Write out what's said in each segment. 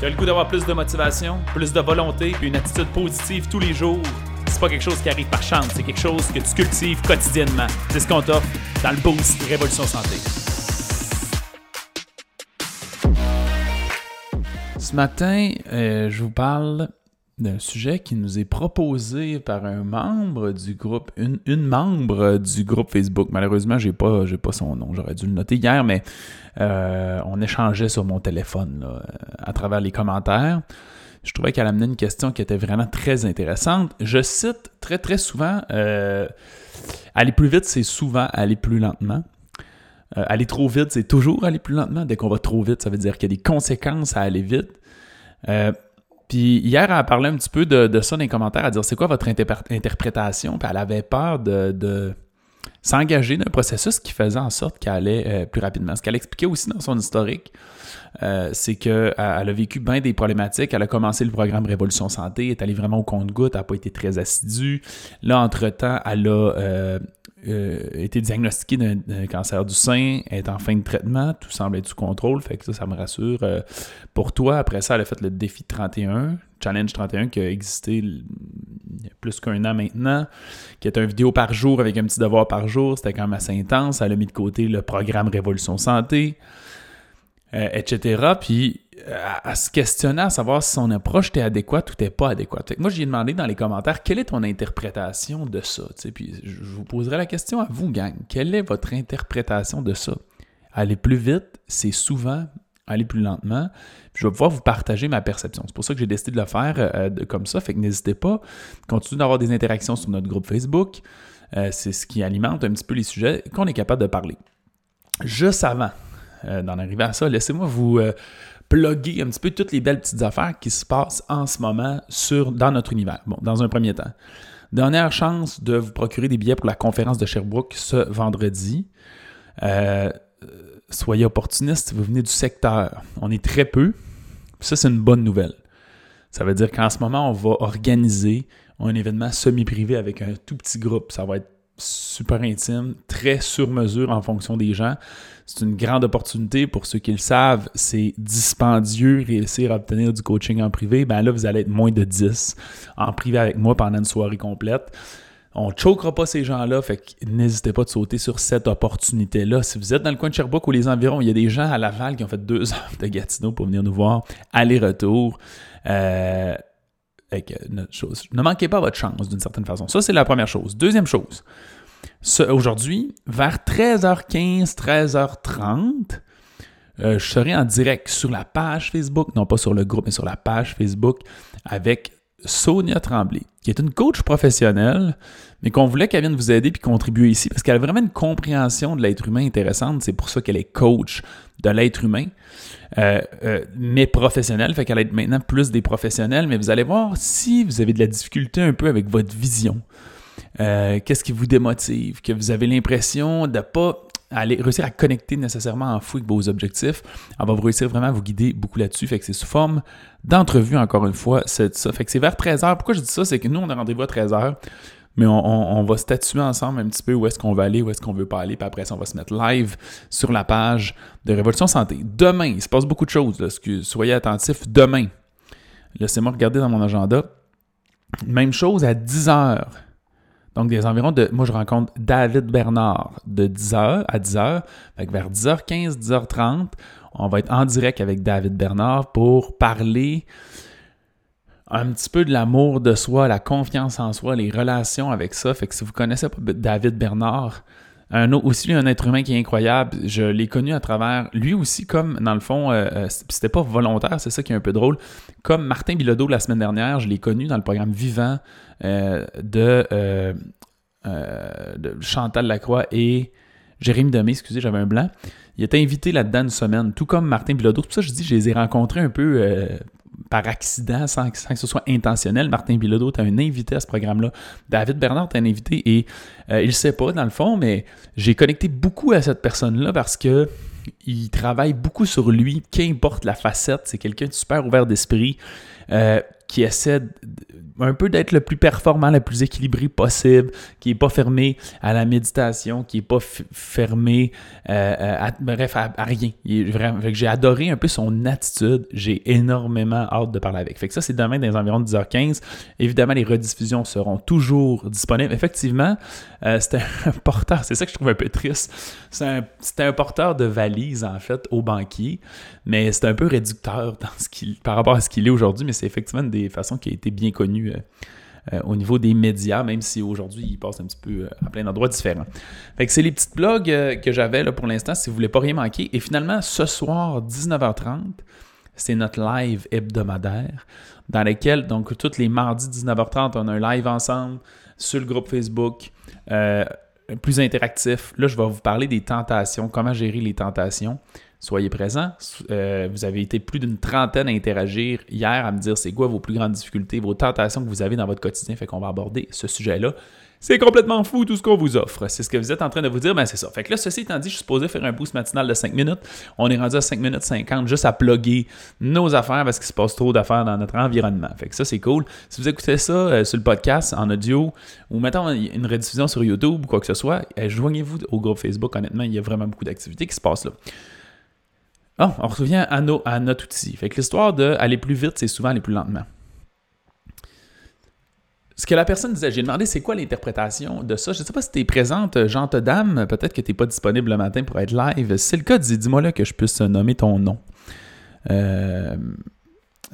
Tu as le goût d'avoir plus de motivation, plus de volonté, puis une attitude positive tous les jours? C'est pas quelque chose qui arrive par chance, c'est quelque chose que tu cultives quotidiennement. C'est ce qu'on t'offre dans le Boost Révolution Santé. Ce matin, euh, je vous parle d'un sujet qui nous est proposé par un membre du groupe, une, membre du groupe Facebook. Malheureusement, j'ai pas, j'ai pas son nom. J'aurais dû le noter hier, mais euh, on échangeait sur mon téléphone à travers les commentaires. Je trouvais qu'elle amenait une question qui était vraiment très intéressante. Je cite très très souvent euh, aller plus vite, c'est souvent aller plus lentement. Euh, aller trop vite, c'est toujours aller plus lentement. Dès qu'on va trop vite, ça veut dire qu'il y a des conséquences à aller vite. Puis hier, elle a parlé un petit peu de, ça dans les commentaires, à dire c'est quoi votre interprétation, puis elle avait peur de, s'engager dans un processus qui faisait en sorte qu'elle allait euh, plus rapidement. Ce qu'elle expliquait aussi dans son historique, euh, c'est qu'elle a vécu bien des problématiques. Elle a commencé le programme Révolution Santé, est allée vraiment au compte-goutte, elle n'a pas été très assidue. Là, entre-temps, elle a euh, été diagnostiqué d'un cancer du sein, est en fin de traitement, tout semble être sous contrôle, fait que ça, ça me rassure. Pour toi, après ça, elle a fait le défi 31, Challenge 31, qui a existé il y a plus qu'un an maintenant, qui est un vidéo par jour avec un petit devoir par jour, c'était quand même assez intense. Elle a mis de côté le programme Révolution Santé, euh, etc. Puis à, se questionner à savoir si son approche était adéquate ou pas adéquate. moi, j'ai demandé dans les commentaires quelle est ton interprétation de ça? Puis je vous poserai la question à vous, gang. Quelle est votre interprétation de ça? Aller plus vite, c'est souvent aller plus lentement. je vais pouvoir vous partager ma perception. C'est pour ça que j'ai décidé de le faire euh, comme ça. Fait que n'hésitez pas. Continuez d'avoir des interactions sur notre groupe Facebook. Euh, c'est ce qui alimente un petit peu les sujets qu'on est capable de parler. Juste avant euh, d'en arriver à ça, laissez-moi vous plugger un petit peu toutes les belles petites affaires qui se passent en ce moment sur, dans notre univers. Bon, dans un premier temps. Dernière chance de vous procurer des billets pour la conférence de Sherbrooke ce vendredi. Euh, soyez opportunistes, vous venez du secteur. On est très peu. Ça, c'est une bonne nouvelle. Ça veut dire qu'en ce moment, on va organiser un événement semi-privé avec un tout petit groupe. Ça va être super intime, très sur mesure en fonction des gens. C'est une grande opportunité pour ceux qui le savent. C'est dispendieux réussir à obtenir du coaching en privé. Ben là, vous allez être moins de 10 en privé avec moi pendant une soirée complète. On ne choquera pas ces gens-là, fait que n'hésitez pas de sauter sur cette opportunité-là. Si vous êtes dans le coin de Sherbrooke ou les environs, il y a des gens à Laval qui ont fait deux heures de Gatineau pour venir nous voir, aller-retour. Euh. Ne manquez pas votre chance d'une certaine façon. Ça, c'est la première chose. Deuxième chose, aujourd'hui, vers 13h15, 13h30, euh, je serai en direct sur la page Facebook, non pas sur le groupe, mais sur la page Facebook avec Sonia Tremblay, qui est une coach professionnelle, mais qu'on voulait qu'elle vienne vous aider puis contribuer ici parce qu'elle a vraiment une compréhension de l'être humain intéressante. C'est pour ça qu'elle est coach de l'être humain, euh, euh, mais professionnelle. Fait qu'elle aide maintenant plus des professionnels. Mais vous allez voir si vous avez de la difficulté un peu avec votre vision. Euh, qu'est-ce qui vous démotive, que vous avez l'impression de ne aller réussir à connecter nécessairement en fou avec vos objectifs. On va vous réussir vraiment à vous guider beaucoup là-dessus. Fait que c'est sous forme d'entrevue, encore une fois. C'est ça. Fait que c'est vers 13h. Pourquoi je dis ça? C'est que nous, on a rendez-vous à 13h. Mais on, va statuer ensemble un petit peu où est-ce qu'on va aller, où est-ce qu'on veut pas aller, puis après ça, on va se mettre live sur la page de Révolution Santé. Demain, il se passe beaucoup de choses, soyez attentifs. Demain, laissez-moi regarder dans mon agenda. Même chose à 10 h donc, des environs de. Moi, je rencontre David Bernard de 10h à 10h. Fait vers 10h15, 10h30, on va être en direct avec David Bernard pour parler un petit peu de l'amour de soi, la confiance en soi, les relations avec ça. Fait que si vous connaissez pas David Bernard, un autre, aussi un être humain qui est incroyable. Je l'ai connu à travers lui aussi, comme dans le fond, euh, euh, c'était pas volontaire, c'est ça qui est un peu drôle. Comme Martin Bilodeau la semaine dernière, je l'ai connu dans le programme Vivant euh, de, de, Chantal Lacroix et Jérémy Demé, excusez, j'avais un blanc. Il était invité là-dedans une semaine, tout comme Martin Bilodeau. C'est ça que je dis, je les ai rencontrés un peu par accident, sans, que ce soit intentionnel. Martin Bilodeau est un invité à ce programme-là. David Bernard est un invité et euh, il ne sait pas, dans le fond, mais j'ai connecté beaucoup à cette personne-là parce que il travaille beaucoup sur lui, qu'importe la facette. C'est quelqu'un de super ouvert d'esprit. Euh, qui essaie un peu d'être le plus performant, le plus équilibré possible, qui n'est pas fermé à la méditation, qui n'est pas fermé euh, à, bref, à, rien. j'ai adoré un peu son attitude. J'ai énormément hâte de parler avec. Fait que ça, c'est demain dans les environs 10h15. Évidemment, les rediffusions seront toujours disponibles. Effectivement, euh, c'était un porteur, c'est ça que je trouve un peu triste. C'était un, porteur de valise, en fait, au banquier, mais c'est un peu réducteur par rapport à ce qu'il est aujourd'hui, mais c'est effectivement des façons qui a été bien connue euh, euh, au niveau des médias, même si aujourd'hui il passe un petit peu à plein d'endroits différents. Fait que c'est les petites blogs que j'avais pour l'instant, si vous voulez pas rien manquer. Et finalement, ce soir, 19h30, c'est notre live hebdomadaire dans lequel, donc, tous les mardis 19h30, on a un live ensemble sur le groupe Facebook. Euh, plus interactif. Là, je vais vous parler des tentations, comment gérer les tentations. Soyez présents. Euh, vous avez été plus d'une trentaine à interagir hier, à me dire c'est quoi vos plus grandes difficultés, vos tentations que vous avez dans votre quotidien. Fait qu'on va aborder ce sujet-là c'est complètement fou tout ce qu'on vous offre. C'est ce que vous êtes en train de vous dire, ben c'est ça. Fait que là, ceci étant dit, je suis supposé faire un boost matinal de 5 minutes. On est rendu à 5 minutes 50 juste à plugger nos affaires parce qu'il se passe trop d'affaires dans notre environnement. Fait que ça, c'est cool. Si vous écoutez ça euh, sur le podcast, en audio, ou mettons une rediffusion sur YouTube ou quoi que ce soit, euh, joignez-vous au groupe Facebook. Honnêtement, il y a vraiment beaucoup d'activités qui se passent là. Oh, on revient à, nos, à notre outil. Fait que l'histoire d'aller plus vite, c'est souvent aller plus lentement ce que la personne disait, j'ai demandé c'est quoi l'interprétation de ça? Je ne sais pas si tu es présente, Jean Dame, peut-être que tu n'es pas disponible le matin pour être live. Si c'est le cas, dis-moi là que je puisse nommer ton nom. Euh,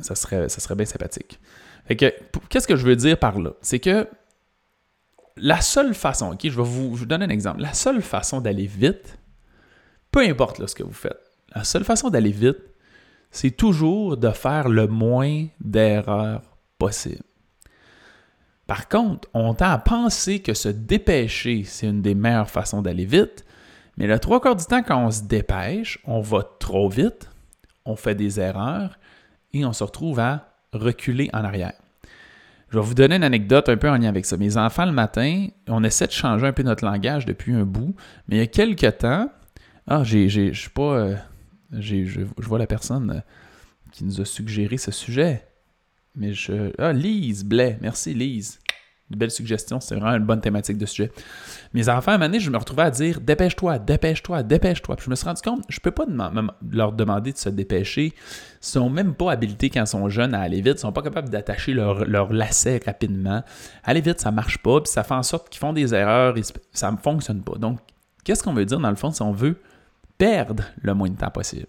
ça, serait, bien sympathique. qu'est-ce que je veux dire par là? C'est que la seule façon, ok, je vais vous, je donner un exemple. La seule façon d'aller vite, peu importe ce que vous faites, la seule façon d'aller vite, c'est toujours de faire le moins d'erreurs possible. Par contre, on tend à penser que se dépêcher, c'est une des meilleures façons d'aller vite, mais le trois quarts du temps, quand on se dépêche, on va trop vite, on fait des erreurs et on se retrouve à reculer en arrière. Je vais vous donner une anecdote un peu en lien avec ça. Mes enfants, le matin, on essaie de changer un peu notre langage depuis un bout, mais il y a quelques temps, ah, j'ai, je suis pas, euh, je, vois la personne qui nous a suggéré ce sujet. Mais je. Ah, Lise Blais. Merci, Lise. Une belle suggestion. C'est vraiment une bonne thématique de sujet. Mes enfants, à un moment je me retrouvais à dire dépêche-toi, dépêche-toi, dépêche-toi. Puis je me suis rendu compte, je peux pas leur demander de se dépêcher. Ils sont même pas habilités quand ils sont jeunes à aller vite. Ils sont pas capables d'attacher leur, lacet rapidement. Aller vite, ça marche pas. Puis ça fait en sorte qu'ils font des erreurs ça ne fonctionne pas. Donc, qu'est-ce qu'on veut dire dans le fond si on veut perdre le moins de temps possible?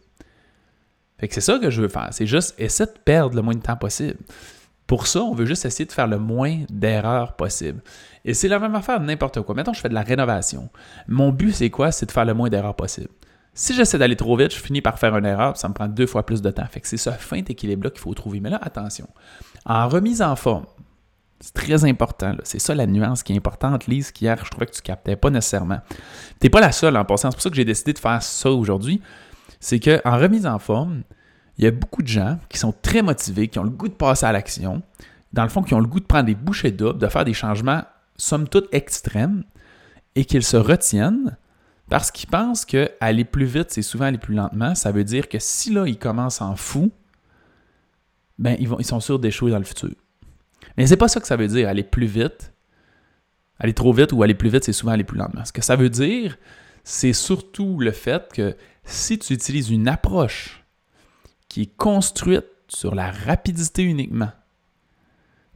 Fait que c'est ça que je veux faire. C'est juste essayer de perdre le moins de temps possible. Pour ça, on veut juste essayer de faire le moins d'erreurs possible. Et c'est la même affaire n'importe quoi. Maintenant, je fais de la rénovation. Mon but, c'est quoi? C'est de faire le moins d'erreurs possible. Si j'essaie d'aller trop vite, je finis par faire une erreur, ça me prend deux fois plus de temps. Fait c'est ce fin équilibre-là qu'il faut trouver. Mais là, attention. En remise en forme, c'est très important. C'est ça la nuance qui est importante, Lise, qu'hier, je trouvais que tu captais pas nécessairement. Tu pas la seule en passant. C'est pour ça que j'ai décidé de faire ça aujourd'hui c'est qu'en remise en forme, il y a beaucoup de gens qui sont très motivés, qui ont le goût de passer à l'action, dans le fond, qui ont le goût de prendre des bouchées doubles, de faire des changements, somme toute, extrêmes, et qu'ils se retiennent parce qu'ils pensent que aller plus vite, c'est souvent aller plus lentement. Ça veut dire que si là, ils commencent en fou, ben, ils, vont, ils sont sûrs d'échouer dans le futur. Mais c'est pas ça que ça veut dire, aller plus vite. Aller trop vite ou aller plus vite, c'est souvent aller plus lentement. Ce que ça veut dire, c'est surtout le fait que si tu utilises une approche qui est construite sur la rapidité uniquement,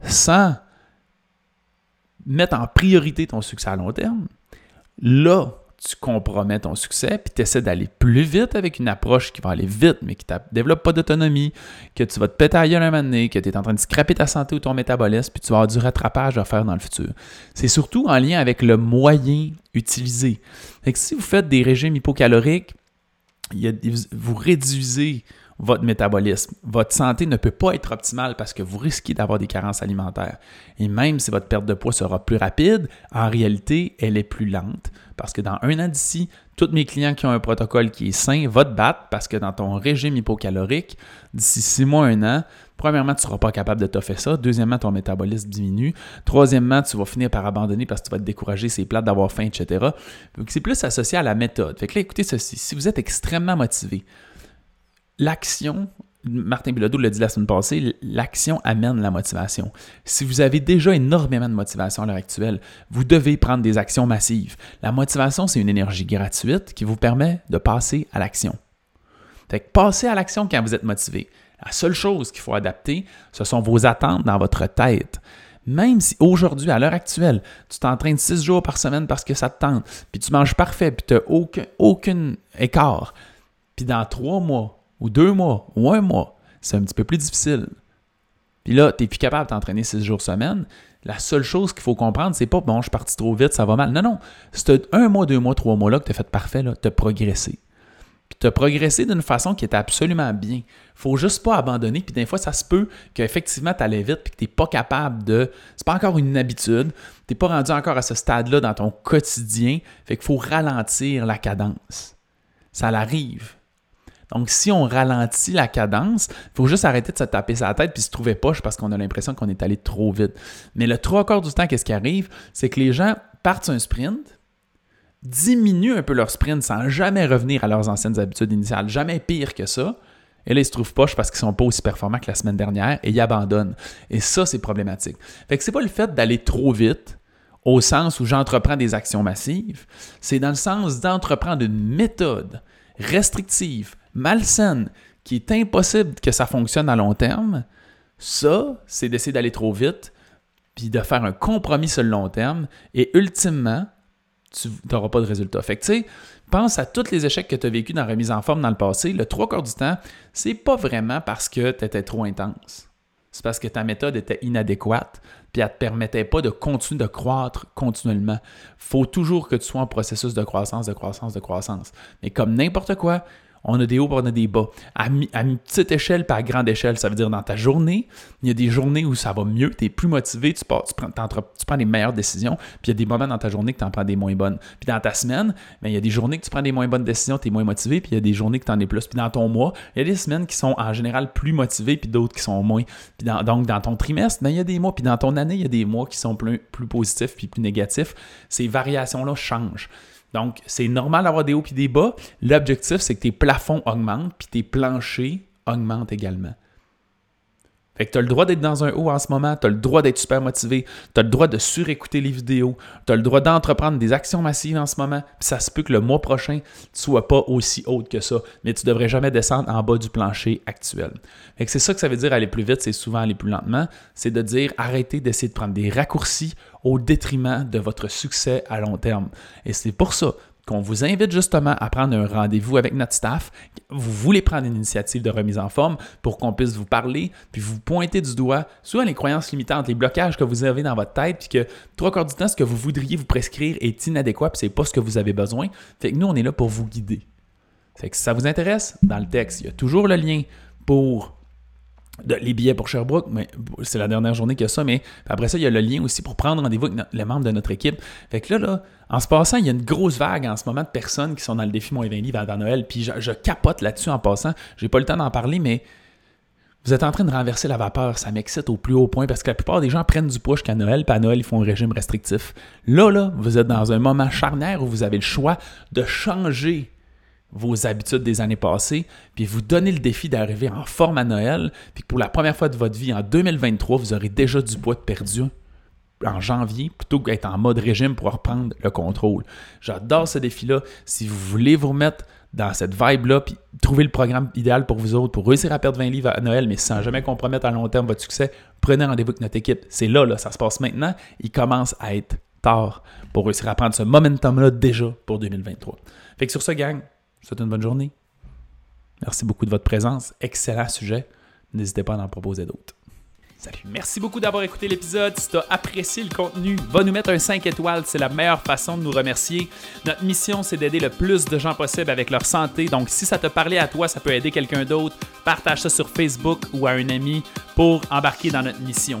sans mettre en priorité ton succès à long terme, là, tu compromets ton succès, puis tu essaies d'aller plus vite avec une approche qui va aller vite, mais qui ne développe pas d'autonomie, que tu vas te péter à un moment donné, que tu es en train de scraper ta santé ou ton métabolisme, puis tu vas avoir du rattrapage à faire dans le futur. C'est surtout en lien avec le moyen utilisé. Si vous faites des régimes hypocaloriques, vous réduisez votre métabolisme. Votre santé ne peut pas être optimale parce que vous risquez d'avoir des carences alimentaires. Et même si votre perte de poids sera plus rapide, en réalité, elle est plus lente parce que dans un an d'ici, tous mes clients qui ont un protocole qui est sain vont te battre parce que dans ton régime hypocalorique, d'ici six mois, un an, premièrement, tu ne seras pas capable de t'offrir ça. Deuxièmement, ton métabolisme diminue. Troisièmement, tu vas finir par abandonner parce que tu vas te décourager, c'est plate d'avoir faim, etc. C'est plus associé à la méthode. Fait que là, écoutez ceci. Si vous êtes extrêmement motivé, l'action, Martin Bilodeau l'a dit la semaine passée, l'action amène la motivation. Si vous avez déjà énormément de motivation à l'heure actuelle, vous devez prendre des actions massives. La motivation, c'est une énergie gratuite qui vous permet de passer à l'action. Fait que passez à l'action quand vous êtes motivé. La seule chose qu'il faut adapter, ce sont vos attentes dans votre tête. Même si aujourd'hui, à l'heure actuelle, tu t'entraînes six jours par semaine parce que ça te tente, puis tu manges parfait, puis tu n'as aucun, aucun écart, puis dans trois mois, ou deux mois, ou un mois, c'est un petit peu plus difficile. Puis là, tu n'es plus capable de t'entraîner six jours semaine. La seule chose qu'il faut comprendre, c'est pas bon, je suis parti trop vite, ça va mal. Non, non. C'est un mois, deux mois, trois mois là que tu as fait parfait, tu as progressé puis tu as progressé d'une façon qui était absolument bien. faut juste pas abandonner, puis des fois, ça se peut qu'effectivement, tu allais vite, puis que tu n'es pas capable de. C'est pas encore une habitude, tu n'es pas rendu encore à ce stade-là dans ton quotidien, fait qu'il faut ralentir la cadence. Ça l'arrive. Donc, si on ralentit la cadence, il faut juste arrêter de se taper sa tête puis se trouver poche parce qu'on a l'impression qu'on est allé trop vite. Mais le trois quarts du temps, qu'est-ce qui arrive? C'est que les gens partent un sprint, diminuent un peu leur sprint sans jamais revenir à leurs anciennes habitudes initiales, jamais pire que ça. Et là, ils se trouvent poche parce qu'ils sont pas aussi performants que la semaine dernière et ils abandonnent. Et ça, c'est problématique. Fait que c'est pas le fait d'aller trop vite au sens où j'entreprends des actions massives, c'est dans le sens d'entreprendre une méthode restrictive, malsaine, qui est impossible que ça fonctionne à long terme. Ça, c'est d'essayer d'aller trop vite, puis de faire un compromis sur le long terme. Et ultimement, tu n'auras pas de résultat. Fait que, tu sais, pense à tous les échecs que tu as vécu dans la remise en forme dans le passé. Le trois quarts du temps, c'est pas vraiment parce que tu étais trop intense. C'est parce que ta méthode était inadéquate, puis elle ne te permettait pas de continuer de croître continuellement. faut toujours que tu sois en processus de croissance, de croissance, de croissance. Mais comme n'importe quoi, on a des hauts, on a des bas. À, petite échelle, pas à grande échelle, ça veut dire dans ta journée, il y a des journées où ça va mieux, tu es plus motivé, tu, prends, tu, les meilleures décisions, puis il y a des moments dans ta journée que tu en prends des moins bonnes. Puis dans ta semaine, mais il y a des journées que tu prends des moins bonnes décisions, tu es moins motivé, puis il y a des journées que tu en es plus. Puis dans ton mois, il y a des semaines qui sont en général plus motivées, puis d'autres qui sont moins. Puis donc dans ton trimestre, mais il y a des mois, puis dans ton année, il y a des mois qui sont plus, plus positifs, puis plus négatifs. Ces variations-là changent. Donc, c'est normal d'avoir des hauts et des bas. L'objectif, c'est que tes plafonds augmentent puis tes planchers augmentent également. Fait que tu as le droit d'être dans un haut en ce moment, tu as le droit d'être super motivé, tu as le droit de surécouter les vidéos, tu as le droit d'entreprendre des actions massives en ce moment, puis ça se peut que le mois prochain, tu sois pas aussi haut que ça, mais tu devrais jamais descendre en bas du plancher actuel. Fait que c'est ça que ça veut dire aller plus vite, c'est souvent aller plus lentement, c'est de dire arrêtez d'essayer de prendre des raccourcis au détriment de votre succès à long terme. Et c'est pour ça qu'on vous invite justement à prendre un rendez-vous avec notre staff. Vous voulez prendre une initiative de remise en forme pour qu'on puisse vous parler, puis vous pointer du doigt soit les croyances limitantes, les blocages que vous avez dans votre tête, puis que trois quarts du temps, ce que vous voudriez vous prescrire est inadéquat, puis c'est pas ce que vous avez besoin. Fait que nous, on est là pour vous guider. Fait que si ça vous intéresse, dans le texte, il y a toujours le lien pour les billets pour Sherbrooke, mais c'est la dernière journée qu'il y a ça, mais après ça, il y a le lien aussi pour prendre rendez-vous avec les membres de notre équipe. Fait que là, là, en se passant, il y a une grosse vague en ce moment de personnes qui sont dans le défi moins 20 livres avant Noël, puis je, capote là-dessus en passant. J'ai pas le temps d'en parler, mais vous êtes en train de renverser la vapeur, ça m'excite au plus haut point parce que la plupart des gens prennent du poids jusqu'à Noël, puis à Noël, ils font un régime restrictif. Là, là, vous êtes dans un moment charnière où vous avez le choix de changer vos habitudes des années passées, puis vous donnez le défi d'arriver en forme à Noël, puis pour la première fois de votre vie, en 2023, vous aurez déjà du poids de perdu en janvier, plutôt qu'être en mode régime pour reprendre le contrôle. J'adore ce défi-là. Si vous voulez vous remettre dans cette vibe-là, puis trouver le programme idéal pour vous autres, pour réussir à perdre 20 livres à Noël, mais sans jamais compromettre à long terme votre succès, prenez rendez-vous avec notre équipe. C'est là, là, ça se passe maintenant. Il commence à être tard pour réussir à prendre ce momentum-là déjà pour 2023. Fait que sur ce, gang, vous souhaite une bonne journée. Merci beaucoup de votre présence. Excellent sujet. N'hésitez pas à en proposer d'autres. Salut. Merci beaucoup d'avoir écouté l'épisode. Si tu as apprécié le contenu, va nous mettre un 5 étoiles. C'est la meilleure façon de nous remercier. Notre mission, c'est d'aider le plus de gens possible avec leur santé. Donc, si ça te parlait à toi, ça peut aider quelqu'un d'autre. Partage ça sur Facebook ou à un ami pour embarquer dans notre mission.